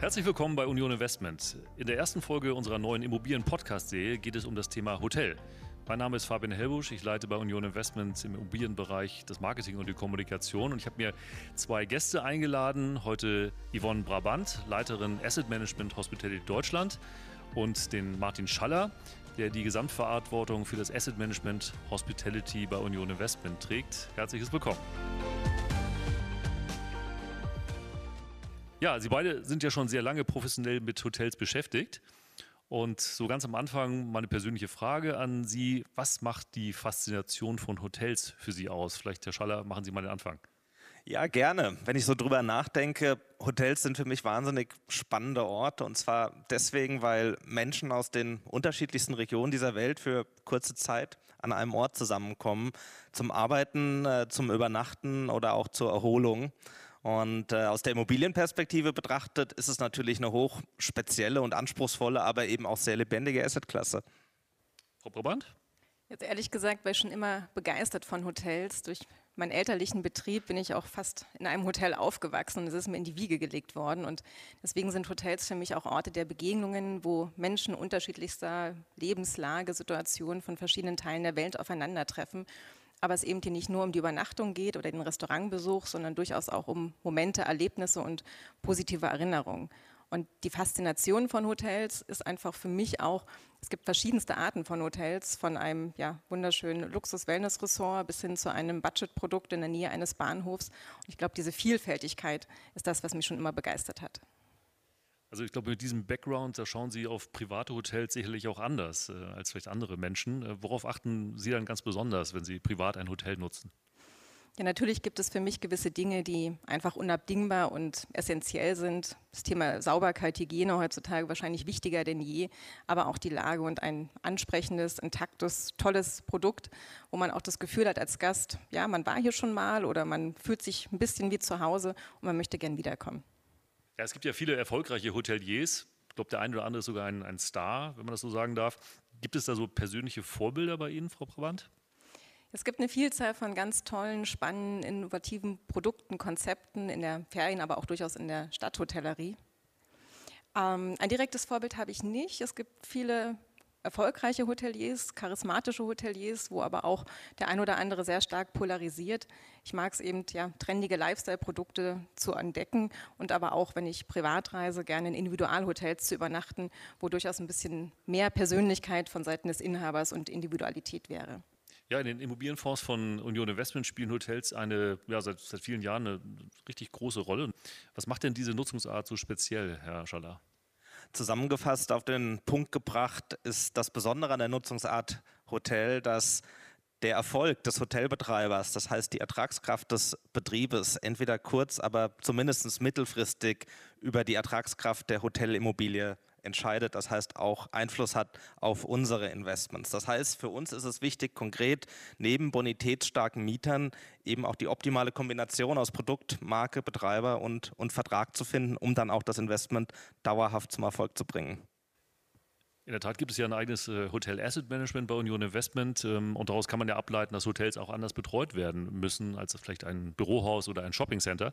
Herzlich willkommen bei Union Investment. In der ersten Folge unserer neuen Immobilien-Podcast-Serie geht es um das Thema Hotel. Mein Name ist Fabian Hellbusch, ich leite bei Union Investment im Immobilienbereich das Marketing und die Kommunikation und ich habe mir zwei Gäste eingeladen. Heute Yvonne Brabant, Leiterin Asset Management Hospitality Deutschland und den Martin Schaller, der die Gesamtverantwortung für das Asset Management Hospitality bei Union Investment trägt. Herzliches Willkommen. Ja, Sie beide sind ja schon sehr lange professionell mit Hotels beschäftigt. Und so ganz am Anfang meine persönliche Frage an Sie. Was macht die Faszination von Hotels für Sie aus? Vielleicht, Herr Schaller, machen Sie mal den Anfang. Ja, gerne. Wenn ich so drüber nachdenke, Hotels sind für mich wahnsinnig spannende Orte. Und zwar deswegen, weil Menschen aus den unterschiedlichsten Regionen dieser Welt für kurze Zeit an einem Ort zusammenkommen. Zum Arbeiten, äh, zum Übernachten oder auch zur Erholung. Und äh, aus der Immobilienperspektive betrachtet ist es natürlich eine hoch spezielle und anspruchsvolle, aber eben auch sehr lebendige Assetklasse. Frau Brabant? Jetzt ehrlich gesagt war ich schon immer begeistert von Hotels. Durch meinen elterlichen Betrieb bin ich auch fast in einem Hotel aufgewachsen und es ist mir in die Wiege gelegt worden. Und deswegen sind Hotels für mich auch Orte der Begegnungen, wo Menschen unterschiedlichster Lebenslage, Situationen von verschiedenen Teilen der Welt aufeinandertreffen aber es eben hier nicht nur um die Übernachtung geht oder den Restaurantbesuch, sondern durchaus auch um Momente, Erlebnisse und positive Erinnerungen. Und die Faszination von Hotels ist einfach für mich auch, es gibt verschiedenste Arten von Hotels, von einem ja, wunderschönen Luxus-Wellness-Ressort bis hin zu einem Budgetprodukt in der Nähe eines Bahnhofs. Und ich glaube, diese Vielfältigkeit ist das, was mich schon immer begeistert hat. Also ich glaube, mit diesem Background, da schauen Sie auf private Hotels sicherlich auch anders äh, als vielleicht andere Menschen. Äh, worauf achten Sie dann ganz besonders, wenn Sie privat ein Hotel nutzen? Ja, natürlich gibt es für mich gewisse Dinge, die einfach unabdingbar und essentiell sind. Das Thema Sauberkeit, Hygiene heutzutage wahrscheinlich wichtiger denn je, aber auch die Lage und ein ansprechendes, intaktes, tolles Produkt, wo man auch das Gefühl hat als Gast, ja, man war hier schon mal oder man fühlt sich ein bisschen wie zu Hause und man möchte gern wiederkommen. Ja, es gibt ja viele erfolgreiche Hoteliers. Ich glaube, der eine oder andere ist sogar ein, ein Star, wenn man das so sagen darf. Gibt es da so persönliche Vorbilder bei Ihnen, Frau Brabant? Es gibt eine Vielzahl von ganz tollen, spannenden, innovativen Produkten, Konzepten in der Ferien, aber auch durchaus in der Stadthotellerie. Ähm, ein direktes Vorbild habe ich nicht. Es gibt viele erfolgreiche Hoteliers, charismatische Hoteliers, wo aber auch der ein oder andere sehr stark polarisiert. Ich mag es eben, ja, trendige Lifestyle-Produkte zu entdecken und aber auch, wenn ich privat reise, gerne in Individualhotels zu übernachten, wo durchaus ein bisschen mehr Persönlichkeit von Seiten des Inhabers und Individualität wäre. Ja, in den Immobilienfonds von Union Investment spielen Hotels eine, ja, seit, seit vielen Jahren eine richtig große Rolle. Was macht denn diese Nutzungsart so speziell, Herr Schaller? Zusammengefasst auf den Punkt gebracht ist das Besondere an der Nutzungsart Hotel, dass der Erfolg des Hotelbetreibers, das heißt die Ertragskraft des Betriebes, entweder kurz, aber zumindest mittelfristig über die Ertragskraft der Hotelimmobilie entscheidet, das heißt auch Einfluss hat auf unsere Investments. Das heißt, für uns ist es wichtig, konkret neben bonitätsstarken Mietern eben auch die optimale Kombination aus Produkt, Marke, Betreiber und, und Vertrag zu finden, um dann auch das Investment dauerhaft zum Erfolg zu bringen. In der Tat gibt es ja ein eigenes äh, Hotel Asset Management bei Union Investment ähm, und daraus kann man ja ableiten, dass Hotels auch anders betreut werden müssen als vielleicht ein Bürohaus oder ein Shopping Center.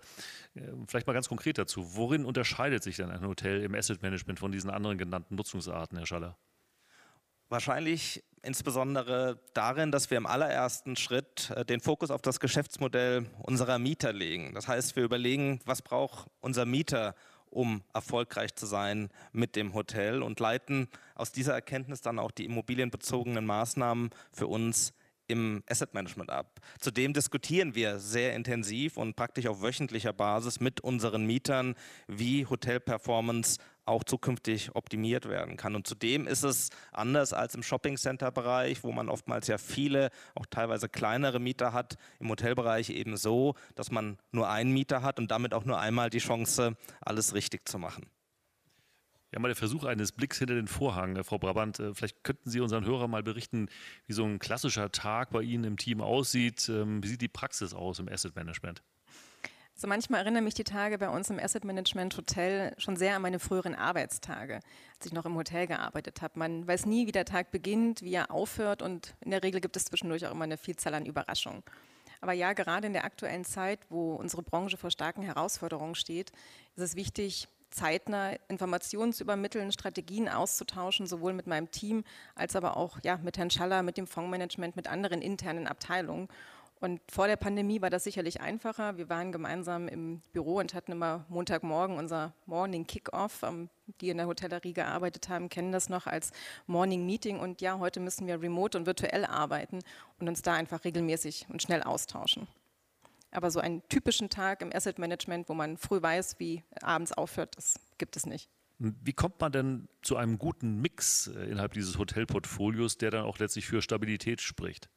Äh, vielleicht mal ganz konkret dazu. Worin unterscheidet sich denn ein Hotel im Asset Management von diesen anderen genannten Nutzungsarten, Herr Schaller? Wahrscheinlich insbesondere darin, dass wir im allerersten Schritt äh, den Fokus auf das Geschäftsmodell unserer Mieter legen. Das heißt, wir überlegen, was braucht unser Mieter, um erfolgreich zu sein mit dem Hotel und leiten aus dieser Erkenntnis dann auch die immobilienbezogenen Maßnahmen für uns im Asset Management ab. Zudem diskutieren wir sehr intensiv und praktisch auf wöchentlicher Basis mit unseren Mietern, wie Hotelperformance auch zukünftig optimiert werden kann. Und zudem ist es anders als im Shopping Center Bereich, wo man oftmals ja viele, auch teilweise kleinere Mieter hat, im Hotelbereich eben so, dass man nur einen Mieter hat und damit auch nur einmal die Chance, alles richtig zu machen. Ja, mal der Versuch eines Blicks hinter den Vorhang, äh, Frau Brabant. Äh, vielleicht könnten Sie unseren Hörern mal berichten, wie so ein klassischer Tag bei Ihnen im Team aussieht. Ähm, wie sieht die Praxis aus im Asset Management? Also manchmal erinnern mich die Tage bei uns im Asset Management Hotel schon sehr an meine früheren Arbeitstage, als ich noch im Hotel gearbeitet habe. Man weiß nie, wie der Tag beginnt, wie er aufhört und in der Regel gibt es zwischendurch auch immer eine Vielzahl an Überraschungen. Aber ja, gerade in der aktuellen Zeit, wo unsere Branche vor starken Herausforderungen steht, ist es wichtig, zeitnah Informationen zu übermitteln, Strategien auszutauschen, sowohl mit meinem Team als aber auch ja, mit Herrn Schaller, mit dem Fondsmanagement, mit anderen internen Abteilungen. Und vor der Pandemie war das sicherlich einfacher. Wir waren gemeinsam im Büro und hatten immer Montagmorgen unser Morning Kickoff. Ähm, die in der Hotellerie gearbeitet haben, kennen das noch als Morning Meeting. Und ja, heute müssen wir remote und virtuell arbeiten und uns da einfach regelmäßig und schnell austauschen. Aber so einen typischen Tag im Asset Management, wo man früh weiß, wie abends aufhört, das gibt es nicht. Wie kommt man denn zu einem guten Mix äh, innerhalb dieses Hotelportfolios, der dann auch letztlich für Stabilität spricht?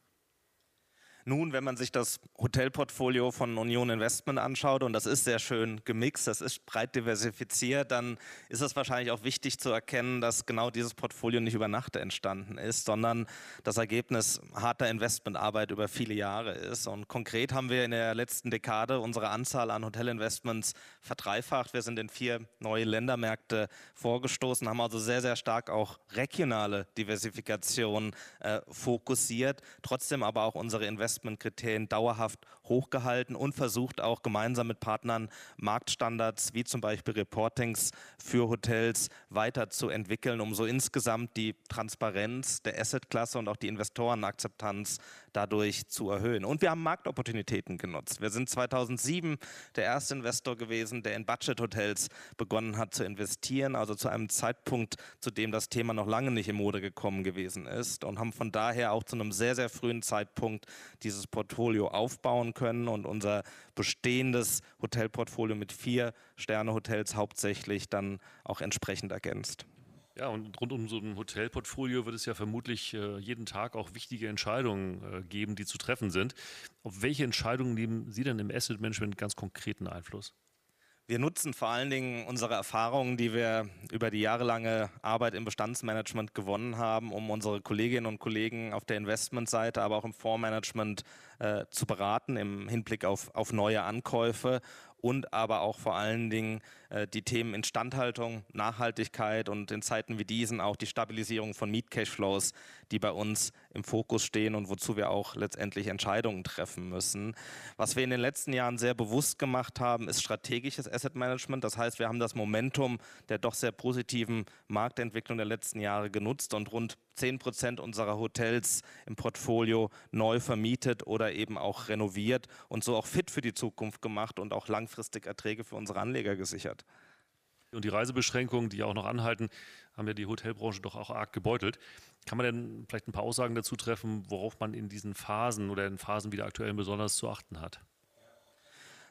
Nun, wenn man sich das Hotelportfolio von Union Investment anschaut, und das ist sehr schön gemixt, das ist breit diversifiziert, dann ist es wahrscheinlich auch wichtig zu erkennen, dass genau dieses Portfolio nicht über Nacht entstanden ist, sondern das Ergebnis harter Investmentarbeit über viele Jahre ist. Und konkret haben wir in der letzten Dekade unsere Anzahl an Hotelinvestments verdreifacht. Wir sind in vier neue Ländermärkte vorgestoßen, haben also sehr, sehr stark auch regionale Diversifikation äh, fokussiert, trotzdem aber auch unsere Investments Investmentkriterien dauerhaft hochgehalten und versucht auch gemeinsam mit Partnern Marktstandards wie zum Beispiel Reportings für Hotels weiterzuentwickeln, um so insgesamt die Transparenz der Assetklasse und auch die Investorenakzeptanz dadurch zu erhöhen. Und wir haben Marktopportunitäten genutzt. Wir sind 2007 der erste Investor gewesen, der in Budget-Hotels begonnen hat zu investieren, also zu einem Zeitpunkt, zu dem das Thema noch lange nicht in Mode gekommen gewesen ist und haben von daher auch zu einem sehr, sehr frühen Zeitpunkt dieses Portfolio aufbauen können und unser bestehendes Hotelportfolio mit vier Sterne-Hotels hauptsächlich dann auch entsprechend ergänzt. Ja, und rund um so ein Hotelportfolio wird es ja vermutlich äh, jeden Tag auch wichtige Entscheidungen äh, geben, die zu treffen sind. Auf welche Entscheidungen nehmen Sie denn im Asset Management ganz konkreten Einfluss? Wir nutzen vor allen Dingen unsere Erfahrungen, die wir über die jahrelange Arbeit im Bestandsmanagement gewonnen haben, um unsere Kolleginnen und Kollegen auf der Investmentseite, aber auch im Fondsmanagement äh, zu beraten im Hinblick auf, auf neue Ankäufe und aber auch vor allen Dingen äh, die Themen Instandhaltung, Nachhaltigkeit und in Zeiten wie diesen auch die Stabilisierung von Mietcashflows, die bei uns im Fokus stehen und wozu wir auch letztendlich Entscheidungen treffen müssen. Was wir in den letzten Jahren sehr bewusst gemacht haben, ist strategisches Asset Management. Das heißt, wir haben das Momentum der doch sehr positiven Marktentwicklung der letzten Jahre genutzt und rund 10 Prozent unserer Hotels im Portfolio neu vermietet oder eben auch renoviert und so auch fit für die Zukunft gemacht und auch langfristig Erträge für unsere Anleger gesichert. Und die Reisebeschränkungen, die ja auch noch anhalten, haben ja die Hotelbranche doch auch arg gebeutelt. Kann man denn vielleicht ein paar Aussagen dazu treffen, worauf man in diesen Phasen oder in Phasen wie der aktuellen besonders zu achten hat?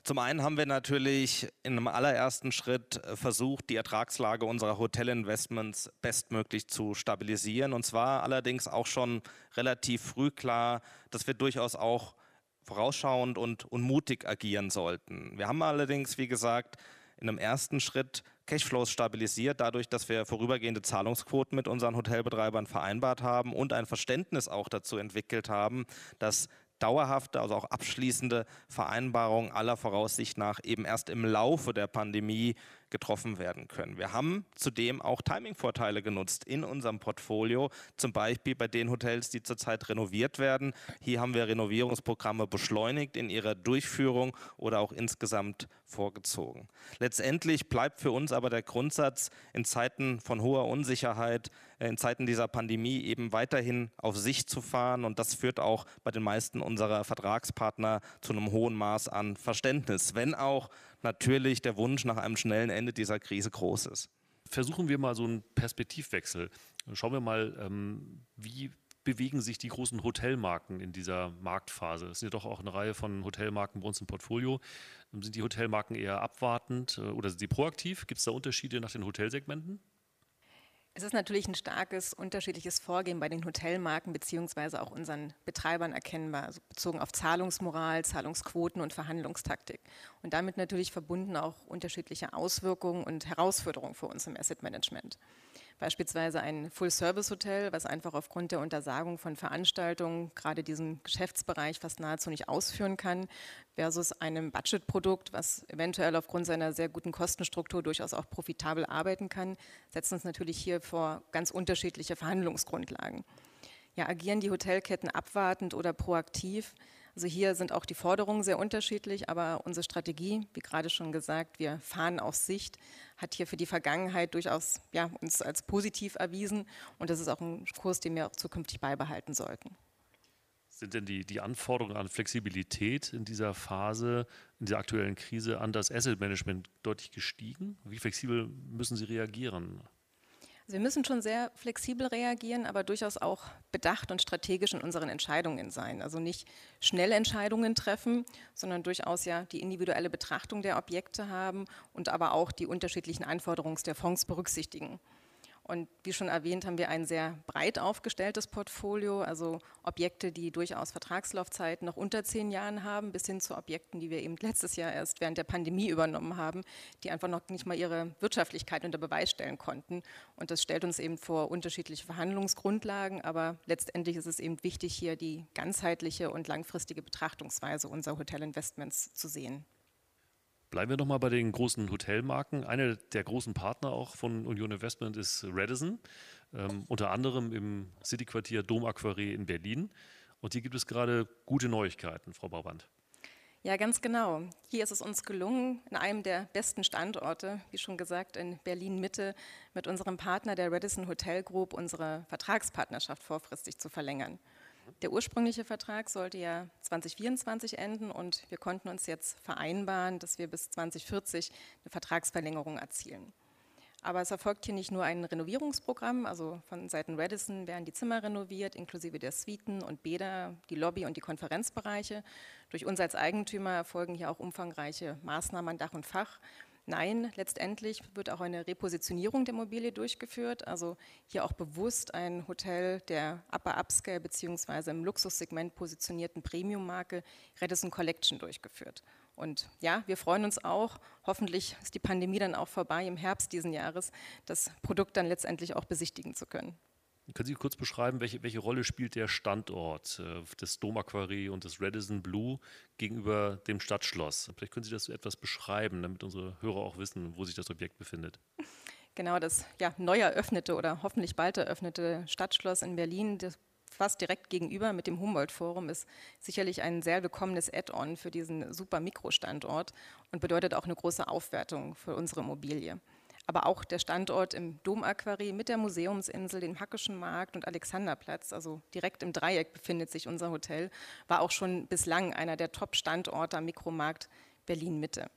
Zum einen haben wir natürlich in einem allerersten Schritt äh, versucht, die Ertragslage unserer Hotelinvestments bestmöglich zu stabilisieren. Und zwar allerdings auch schon relativ früh klar, dass wir durchaus auch vorausschauend und, und mutig agieren sollten. Wir haben allerdings, wie gesagt, in einem ersten Schritt Cashflows stabilisiert, dadurch, dass wir vorübergehende Zahlungsquoten mit unseren Hotelbetreibern vereinbart haben und ein Verständnis auch dazu entwickelt haben, dass dauerhafte, also auch abschließende Vereinbarungen aller Voraussicht nach eben erst im Laufe der Pandemie getroffen werden können. Wir haben zudem auch Timing-Vorteile genutzt in unserem Portfolio, zum Beispiel bei den Hotels, die zurzeit renoviert werden. Hier haben wir Renovierungsprogramme beschleunigt in ihrer Durchführung oder auch insgesamt vorgezogen. Letztendlich bleibt für uns aber der Grundsatz, in Zeiten von hoher Unsicherheit, äh, in Zeiten dieser Pandemie eben weiterhin auf sich zu fahren. Und das führt auch bei den meisten unserer Vertragspartner zu einem hohen Maß an Verständnis, wenn auch natürlich der Wunsch nach einem schnellen Ende dieser Krise groß ist. Versuchen wir mal so einen Perspektivwechsel. Schauen wir mal, ähm, wie bewegen sich die großen Hotelmarken in dieser Marktphase? Es sind ja doch auch eine Reihe von Hotelmarken bei uns im Portfolio. Sind die Hotelmarken eher abwartend äh, oder sind sie proaktiv? Gibt es da Unterschiede nach den Hotelsegmenten? Es ist natürlich ein starkes unterschiedliches Vorgehen bei den Hotelmarken beziehungsweise auch unseren Betreibern erkennbar, also bezogen auf Zahlungsmoral, Zahlungsquoten und Verhandlungstaktik. Und damit natürlich verbunden auch unterschiedliche Auswirkungen und Herausforderungen für uns im Asset Management. Beispielsweise ein Full-Service-Hotel, was einfach aufgrund der Untersagung von Veranstaltungen gerade diesen Geschäftsbereich fast nahezu nicht ausführen kann, versus einem Budget-Produkt, was eventuell aufgrund seiner sehr guten Kostenstruktur durchaus auch profitabel arbeiten kann, setzen uns natürlich hier vor ganz unterschiedliche Verhandlungsgrundlagen. Ja, agieren die Hotelketten abwartend oder proaktiv? Also hier sind auch die Forderungen sehr unterschiedlich, aber unsere Strategie, wie gerade schon gesagt, wir fahren auf Sicht, hat hier für die Vergangenheit durchaus ja, uns als positiv erwiesen und das ist auch ein Kurs, den wir auch zukünftig beibehalten sollten. Sind denn die, die Anforderungen an Flexibilität in dieser Phase, in dieser aktuellen Krise an das Asset Management deutlich gestiegen? Wie flexibel müssen Sie reagieren? Also wir müssen schon sehr flexibel reagieren, aber durchaus auch bedacht und strategisch in unseren Entscheidungen sein. Also nicht schnell Entscheidungen treffen, sondern durchaus ja die individuelle Betrachtung der Objekte haben und aber auch die unterschiedlichen Anforderungen der Fonds berücksichtigen. Und wie schon erwähnt, haben wir ein sehr breit aufgestelltes Portfolio, also Objekte, die durchaus Vertragslaufzeiten noch unter zehn Jahren haben, bis hin zu Objekten, die wir eben letztes Jahr erst während der Pandemie übernommen haben, die einfach noch nicht mal ihre Wirtschaftlichkeit unter Beweis stellen konnten. Und das stellt uns eben vor unterschiedliche Verhandlungsgrundlagen, aber letztendlich ist es eben wichtig, hier die ganzheitliche und langfristige Betrachtungsweise unserer Hotelinvestments zu sehen. Bleiben wir nochmal bei den großen Hotelmarken. Eine der großen Partner auch von Union Investment ist Radisson, ähm, unter anderem im Cityquartier Dom Aquaré in Berlin. Und hier gibt es gerade gute Neuigkeiten, Frau Bauwand. Ja, ganz genau. Hier ist es uns gelungen, in einem der besten Standorte, wie schon gesagt, in Berlin-Mitte, mit unserem Partner der Radisson Hotel Group unsere Vertragspartnerschaft vorfristig zu verlängern. Der ursprüngliche Vertrag sollte ja 2024 enden und wir konnten uns jetzt vereinbaren, dass wir bis 2040 eine Vertragsverlängerung erzielen. Aber es erfolgt hier nicht nur ein Renovierungsprogramm, also von Seiten Radisson werden die Zimmer renoviert, inklusive der Suiten und Bäder, die Lobby und die Konferenzbereiche. Durch uns als Eigentümer erfolgen hier auch umfangreiche Maßnahmen an Dach und Fach. Nein, letztendlich wird auch eine Repositionierung der Immobilie durchgeführt, also hier auch bewusst ein Hotel der Upper Upscale bzw. im Luxussegment positionierten Premium-Marke Redison Collection durchgeführt. Und ja, wir freuen uns auch, hoffentlich ist die Pandemie dann auch vorbei im Herbst diesen Jahres, das Produkt dann letztendlich auch besichtigen zu können. Können Sie kurz beschreiben, welche, welche Rolle spielt der Standort äh, des Dom Aquarie und des Radisson Blue gegenüber dem Stadtschloss? Vielleicht können Sie das etwas beschreiben, damit unsere Hörer auch wissen, wo sich das Objekt befindet. Genau, das ja, neu eröffnete oder hoffentlich bald eröffnete Stadtschloss in Berlin, das fast direkt gegenüber mit dem Humboldt-Forum, ist sicherlich ein sehr willkommenes Add-on für diesen super Mikrostandort und bedeutet auch eine große Aufwertung für unsere Immobilie aber auch der Standort im Domaquarie mit der Museumsinsel, dem Hackischen Markt und Alexanderplatz, also direkt im Dreieck befindet sich unser Hotel, war auch schon bislang einer der Top-Standorte am Mikromarkt Berlin-Mitte.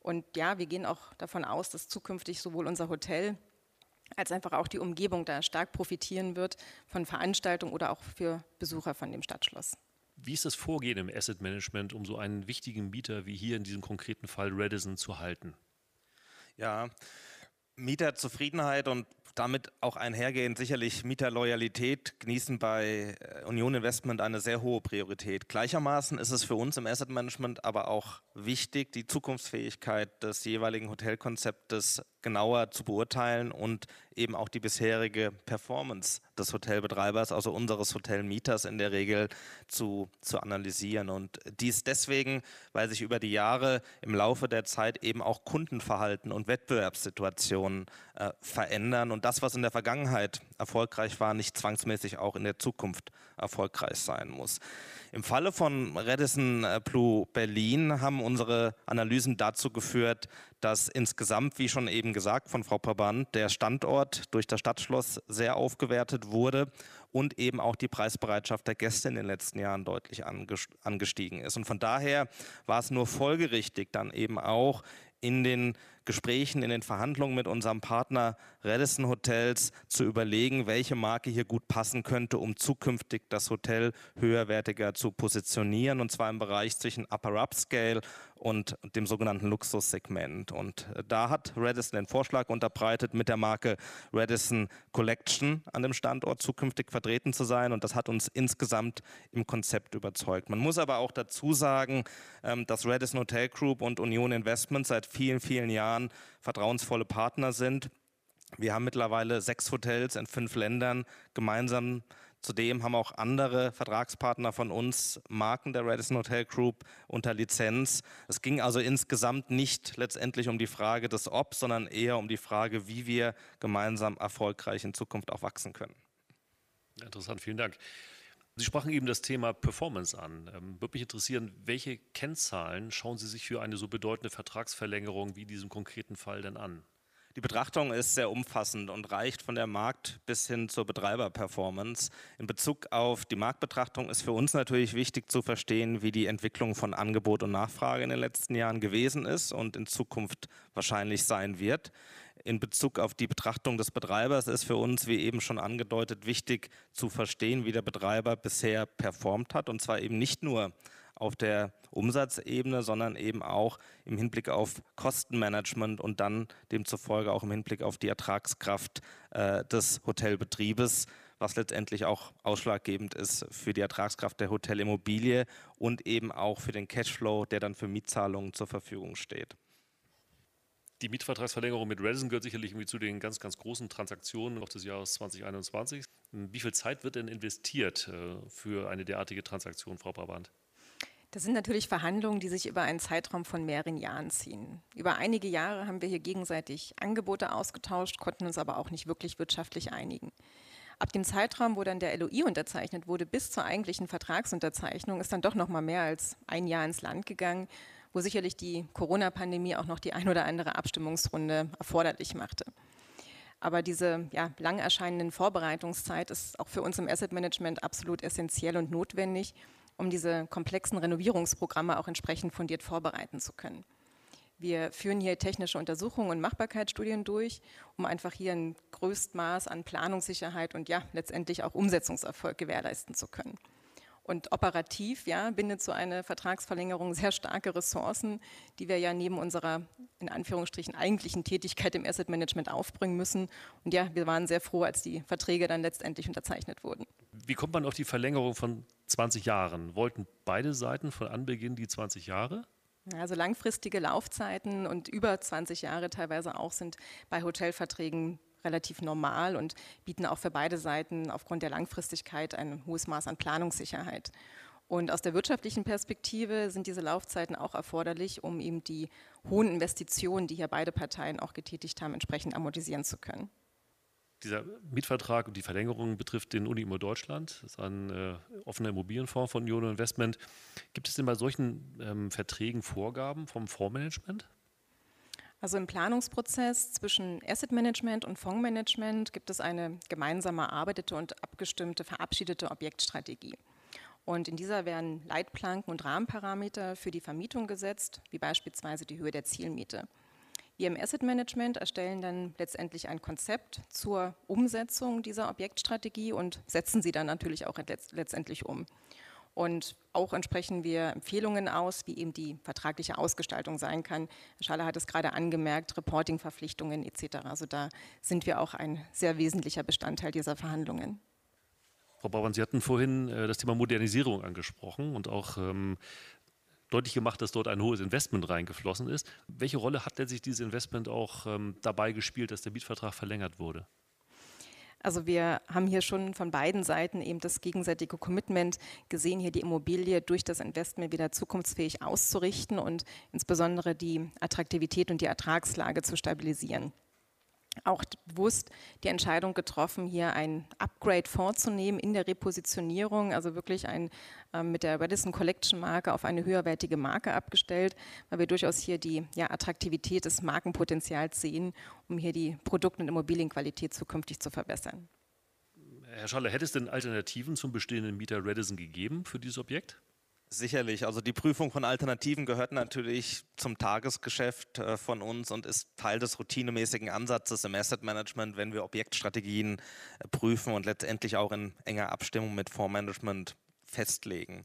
Und ja, wir gehen auch davon aus, dass zukünftig sowohl unser Hotel als einfach auch die Umgebung da stark profitieren wird von Veranstaltungen oder auch für Besucher von dem Stadtschloss. Wie ist das Vorgehen im Asset Management, um so einen wichtigen Mieter wie hier in diesem konkreten Fall Radisson zu halten? Ja, Mieterzufriedenheit und damit auch einhergehend sicherlich Mieterloyalität genießen bei äh, Union Investment eine sehr hohe Priorität. Gleichermaßen ist es für uns im Asset Management aber auch wichtig, die Zukunftsfähigkeit des jeweiligen Hotelkonzeptes genauer zu beurteilen und eben auch die bisherige Performance des Hotelbetreibers, also unseres Hotelmieters in der Regel zu, zu analysieren. Und dies deswegen, weil sich über die Jahre im Laufe der Zeit eben auch Kundenverhalten und Wettbewerbssituationen äh, verändern und das, was in der Vergangenheit erfolgreich war, nicht zwangsmäßig auch in der Zukunft erfolgreich sein muss. Im Falle von Redison äh, Blue Berlin haben unsere Analysen dazu geführt, dass insgesamt, wie schon eben gesagt von Frau Paband, der Standort durch das Stadtschloss sehr aufgewertet wurde und eben auch die Preisbereitschaft der Gäste in den letzten Jahren deutlich angestiegen ist. Und von daher war es nur folgerichtig, dann eben auch in den Gesprächen, in den Verhandlungen mit unserem Partner Radisson Hotels zu überlegen, welche Marke hier gut passen könnte, um zukünftig das Hotel höherwertiger zu positionieren und zwar im Bereich zwischen Upper Upscale und dem sogenannten Luxussegment. Und äh, da hat Radisson den Vorschlag unterbreitet, mit der Marke Radisson Collection an dem Standort zukünftig vertreten zu sein. Und das hat uns insgesamt im Konzept überzeugt. Man muss aber auch dazu sagen, ähm, dass Radisson Hotel Group und Union Investment seit vielen, vielen Jahren vertrauensvolle Partner sind. Wir haben mittlerweile sechs Hotels in fünf Ländern gemeinsam Zudem haben auch andere Vertragspartner von uns Marken der Radisson Hotel Group unter Lizenz. Es ging also insgesamt nicht letztendlich um die Frage des Ob, sondern eher um die Frage, wie wir gemeinsam erfolgreich in Zukunft auch wachsen können. Interessant, vielen Dank. Sie sprachen eben das Thema Performance an. Ähm, würde mich interessieren, welche Kennzahlen schauen Sie sich für eine so bedeutende Vertragsverlängerung wie diesem konkreten Fall denn an? Die Betrachtung ist sehr umfassend und reicht von der Markt- bis hin zur Betreiberperformance. In Bezug auf die Marktbetrachtung ist für uns natürlich wichtig zu verstehen, wie die Entwicklung von Angebot und Nachfrage in den letzten Jahren gewesen ist und in Zukunft wahrscheinlich sein wird. In Bezug auf die Betrachtung des Betreibers ist für uns, wie eben schon angedeutet, wichtig zu verstehen, wie der Betreiber bisher performt hat. Und zwar eben nicht nur auf der Umsatzebene, sondern eben auch im Hinblick auf Kostenmanagement und dann demzufolge auch im Hinblick auf die Ertragskraft äh, des Hotelbetriebes, was letztendlich auch ausschlaggebend ist für die Ertragskraft der Hotelimmobilie und eben auch für den Cashflow, der dann für Mietzahlungen zur Verfügung steht. Die Mietvertragsverlängerung mit Radisson gehört sicherlich irgendwie zu den ganz, ganz großen Transaktionen noch des Jahres 2021. Wie viel Zeit wird denn investiert äh, für eine derartige Transaktion, Frau Brabant? Das sind natürlich Verhandlungen, die sich über einen Zeitraum von mehreren Jahren ziehen. Über einige Jahre haben wir hier gegenseitig Angebote ausgetauscht, konnten uns aber auch nicht wirklich wirtschaftlich einigen. Ab dem Zeitraum, wo dann der LOI unterzeichnet wurde, bis zur eigentlichen Vertragsunterzeichnung, ist dann doch noch mal mehr als ein Jahr ins Land gegangen wo sicherlich die Corona-Pandemie auch noch die ein oder andere Abstimmungsrunde erforderlich machte. Aber diese ja, lang erscheinenden Vorbereitungszeit ist auch für uns im Asset Management absolut essentiell und notwendig, um diese komplexen Renovierungsprogramme auch entsprechend fundiert vorbereiten zu können. Wir führen hier technische Untersuchungen und Machbarkeitsstudien durch, um einfach hier ein Größtmaß an Planungssicherheit und ja, letztendlich auch Umsetzungserfolg gewährleisten zu können. Und operativ ja, bindet so eine Vertragsverlängerung sehr starke Ressourcen, die wir ja neben unserer in Anführungsstrichen eigentlichen Tätigkeit im Asset Management aufbringen müssen. Und ja, wir waren sehr froh, als die Verträge dann letztendlich unterzeichnet wurden. Wie kommt man auf die Verlängerung von 20 Jahren? Wollten beide Seiten von Anbeginn die 20 Jahre? Also langfristige Laufzeiten und über 20 Jahre teilweise auch sind bei Hotelverträgen relativ normal und bieten auch für beide Seiten aufgrund der Langfristigkeit ein hohes Maß an Planungssicherheit. Und aus der wirtschaftlichen Perspektive sind diese Laufzeiten auch erforderlich, um eben die hohen Investitionen, die hier beide Parteien auch getätigt haben, entsprechend amortisieren zu können. Dieser Mietvertrag und die Verlängerung betrifft den Unimo Deutschland. Das ist ein äh, offener Immobilienfonds von Jono Investment. Gibt es denn bei solchen ähm, Verträgen Vorgaben vom Fondsmanagement? Also im Planungsprozess zwischen Asset Management und Fondsmanagement gibt es eine gemeinsam erarbeitete und abgestimmte, verabschiedete Objektstrategie. Und in dieser werden Leitplanken und Rahmenparameter für die Vermietung gesetzt, wie beispielsweise die Höhe der Zielmiete. Wir im Asset Management erstellen dann letztendlich ein Konzept zur Umsetzung dieser Objektstrategie und setzen sie dann natürlich auch letztendlich um. Und auch entsprechen wir Empfehlungen aus, wie eben die vertragliche Ausgestaltung sein kann. Herr Schaller hat es gerade angemerkt, Reportingverpflichtungen etc. Also da sind wir auch ein sehr wesentlicher Bestandteil dieser Verhandlungen. Frau Bauern, Sie hatten vorhin äh, das Thema Modernisierung angesprochen und auch ähm, deutlich gemacht, dass dort ein hohes Investment reingeflossen ist. Welche Rolle hat sich dieses Investment auch ähm, dabei gespielt, dass der Mietvertrag verlängert wurde? Also wir haben hier schon von beiden Seiten eben das gegenseitige Commitment gesehen, hier die Immobilie durch das Investment wieder zukunftsfähig auszurichten und insbesondere die Attraktivität und die Ertragslage zu stabilisieren auch bewusst die Entscheidung getroffen, hier ein Upgrade vorzunehmen in der Repositionierung, also wirklich ein, äh, mit der Radisson Collection Marke auf eine höherwertige Marke abgestellt, weil wir durchaus hier die ja, Attraktivität des Markenpotenzials sehen, um hier die Produkt- und Immobilienqualität zukünftig zu verbessern. Herr Schaller, hätte es denn Alternativen zum bestehenden Mieter Radisson gegeben für dieses Objekt? Sicherlich. Also die Prüfung von Alternativen gehört natürlich zum Tagesgeschäft äh, von uns und ist Teil des routinemäßigen Ansatzes im Asset Management, wenn wir Objektstrategien äh, prüfen und letztendlich auch in enger Abstimmung mit Fondsmanagement festlegen.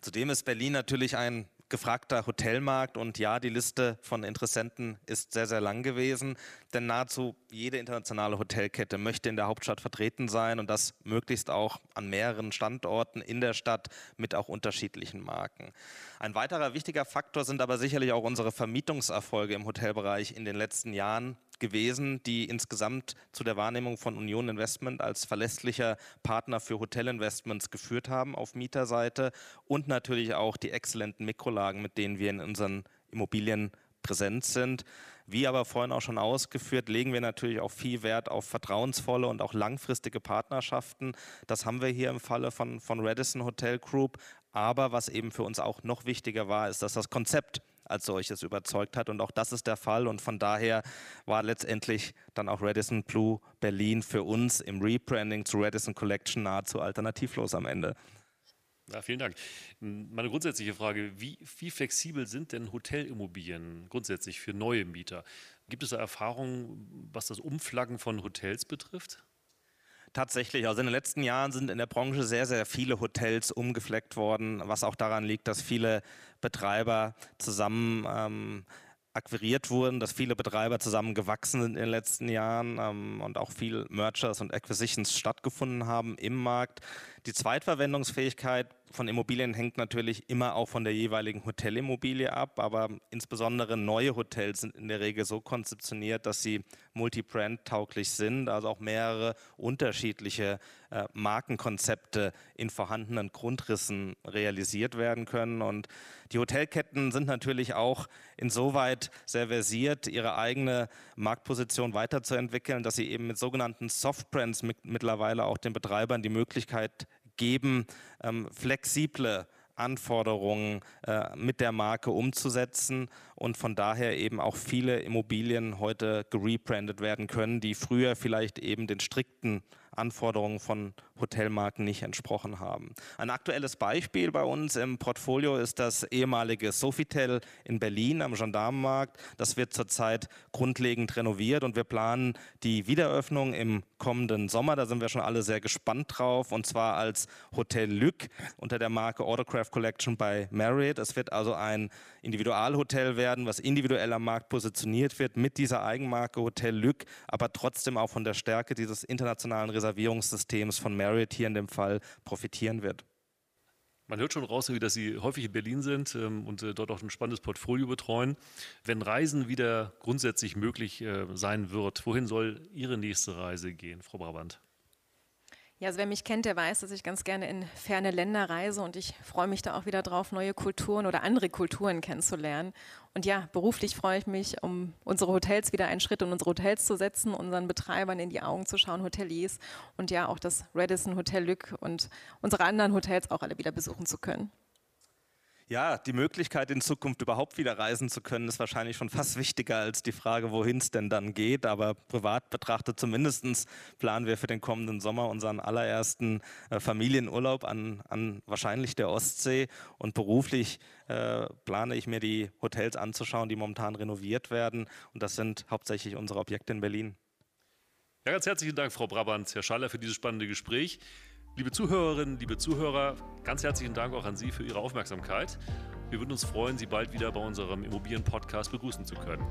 Zudem ist Berlin natürlich ein gefragter Hotelmarkt und ja, die Liste von Interessenten ist sehr, sehr lang gewesen, denn nahezu jede internationale Hotelkette möchte in der Hauptstadt vertreten sein und das möglichst auch an mehreren Standorten in der Stadt mit auch unterschiedlichen Marken. Ein weiterer wichtiger Faktor sind aber sicherlich auch unsere Vermietungserfolge im Hotelbereich in den letzten Jahren gewesen, die insgesamt zu der Wahrnehmung von Union Investment als verlässlicher Partner für Hotelinvestments geführt haben auf Mieterseite und natürlich auch die exzellenten Mikrolagen, mit denen wir in unseren Immobilien präsent sind. Wie aber vorhin auch schon ausgeführt, legen wir natürlich auch viel Wert auf vertrauensvolle und auch langfristige Partnerschaften. Das haben wir hier im Falle von, von Radisson Hotel Group. Aber was eben für uns auch noch wichtiger war, ist, dass das Konzept als solches überzeugt hat. Und auch das ist der Fall. Und von daher war letztendlich dann auch Radisson Blue Berlin für uns im Rebranding zu Radisson Collection nahezu alternativlos am Ende. Ja, vielen Dank. Meine grundsätzliche Frage, wie, wie, flexibel sind denn Hotelimmobilien grundsätzlich für neue Mieter? Gibt es da Erfahrungen, was das Umflaggen von Hotels betrifft? Tatsächlich, also in den letzten Jahren sind in der Branche sehr, sehr viele Hotels umgefleckt worden, was auch daran liegt, dass viele Betreiber zusammen ähm, akquiriert wurden, dass viele Betreiber zusammen gewachsen sind in den letzten Jahren ähm, und auch viel Mergers und Acquisitions stattgefunden haben im Markt. Die Zweitverwendungsfähigkeit von Immobilien hängt natürlich immer auch von der jeweiligen Hotelimmobilie ab, aber insbesondere neue Hotels sind in der Regel so konzeptioniert, dass sie multi-brand-tauglich sind, also auch mehrere unterschiedliche äh, Markenkonzepte in vorhandenen Grundrissen realisiert werden können. Und die Hotelketten sind natürlich auch insoweit sehr versiert, ihre eigene Marktposition weiterzuentwickeln, dass sie eben mit sogenannten Softbrands mit, mittlerweile auch den Betreibern die Möglichkeit geben, ähm, flexible Anforderungen äh, mit der Marke umzusetzen und von daher eben auch viele Immobilien heute gerebrandet werden können, die früher vielleicht eben den strikten Anforderungen von Hotelmarken nicht entsprochen haben. Ein aktuelles Beispiel bei uns im Portfolio ist das ehemalige Sofitel in Berlin am Gendarmenmarkt. Das wird zurzeit grundlegend renoviert und wir planen die Wiederöffnung im kommenden Sommer. Da sind wir schon alle sehr gespannt drauf und zwar als Hotel Lück unter der Marke Autocraft Collection bei Marriott. Es wird also ein Individualhotel werden, was individuell am Markt positioniert wird mit dieser Eigenmarke Hotel Lück, aber trotzdem auch von der Stärke dieses internationalen Reservierungssystems von Marriott hier in dem Fall profitieren wird. Man hört schon raus, dass Sie häufig in Berlin sind ähm, und äh, dort auch ein spannendes Portfolio betreuen. Wenn Reisen wieder grundsätzlich möglich äh, sein wird, wohin soll Ihre nächste Reise gehen, Frau Brabant? Ja, also wer mich kennt, der weiß, dass ich ganz gerne in ferne Länder reise und ich freue mich da auch wieder drauf, neue Kulturen oder andere Kulturen kennenzulernen. Und ja, beruflich freue ich mich, um unsere Hotels wieder einen Schritt in unsere Hotels zu setzen, unseren Betreibern in die Augen zu schauen, Hoteliers und ja auch das Radisson Hotel Lück und unsere anderen Hotels auch alle wieder besuchen zu können. Ja, die Möglichkeit in Zukunft überhaupt wieder reisen zu können, ist wahrscheinlich schon fast wichtiger als die Frage, wohin es denn dann geht. Aber privat betrachtet zumindest planen wir für den kommenden Sommer unseren allerersten äh, Familienurlaub an, an wahrscheinlich der Ostsee. Und beruflich äh, plane ich mir die Hotels anzuschauen, die momentan renoviert werden. Und das sind hauptsächlich unsere Objekte in Berlin. Ja, ganz herzlichen Dank, Frau Brabant, Herr Schaller, für dieses spannende Gespräch. Liebe Zuhörerinnen, liebe Zuhörer, ganz herzlichen Dank auch an Sie für Ihre Aufmerksamkeit. Wir würden uns freuen, Sie bald wieder bei unserem Immobilien-Podcast begrüßen zu können.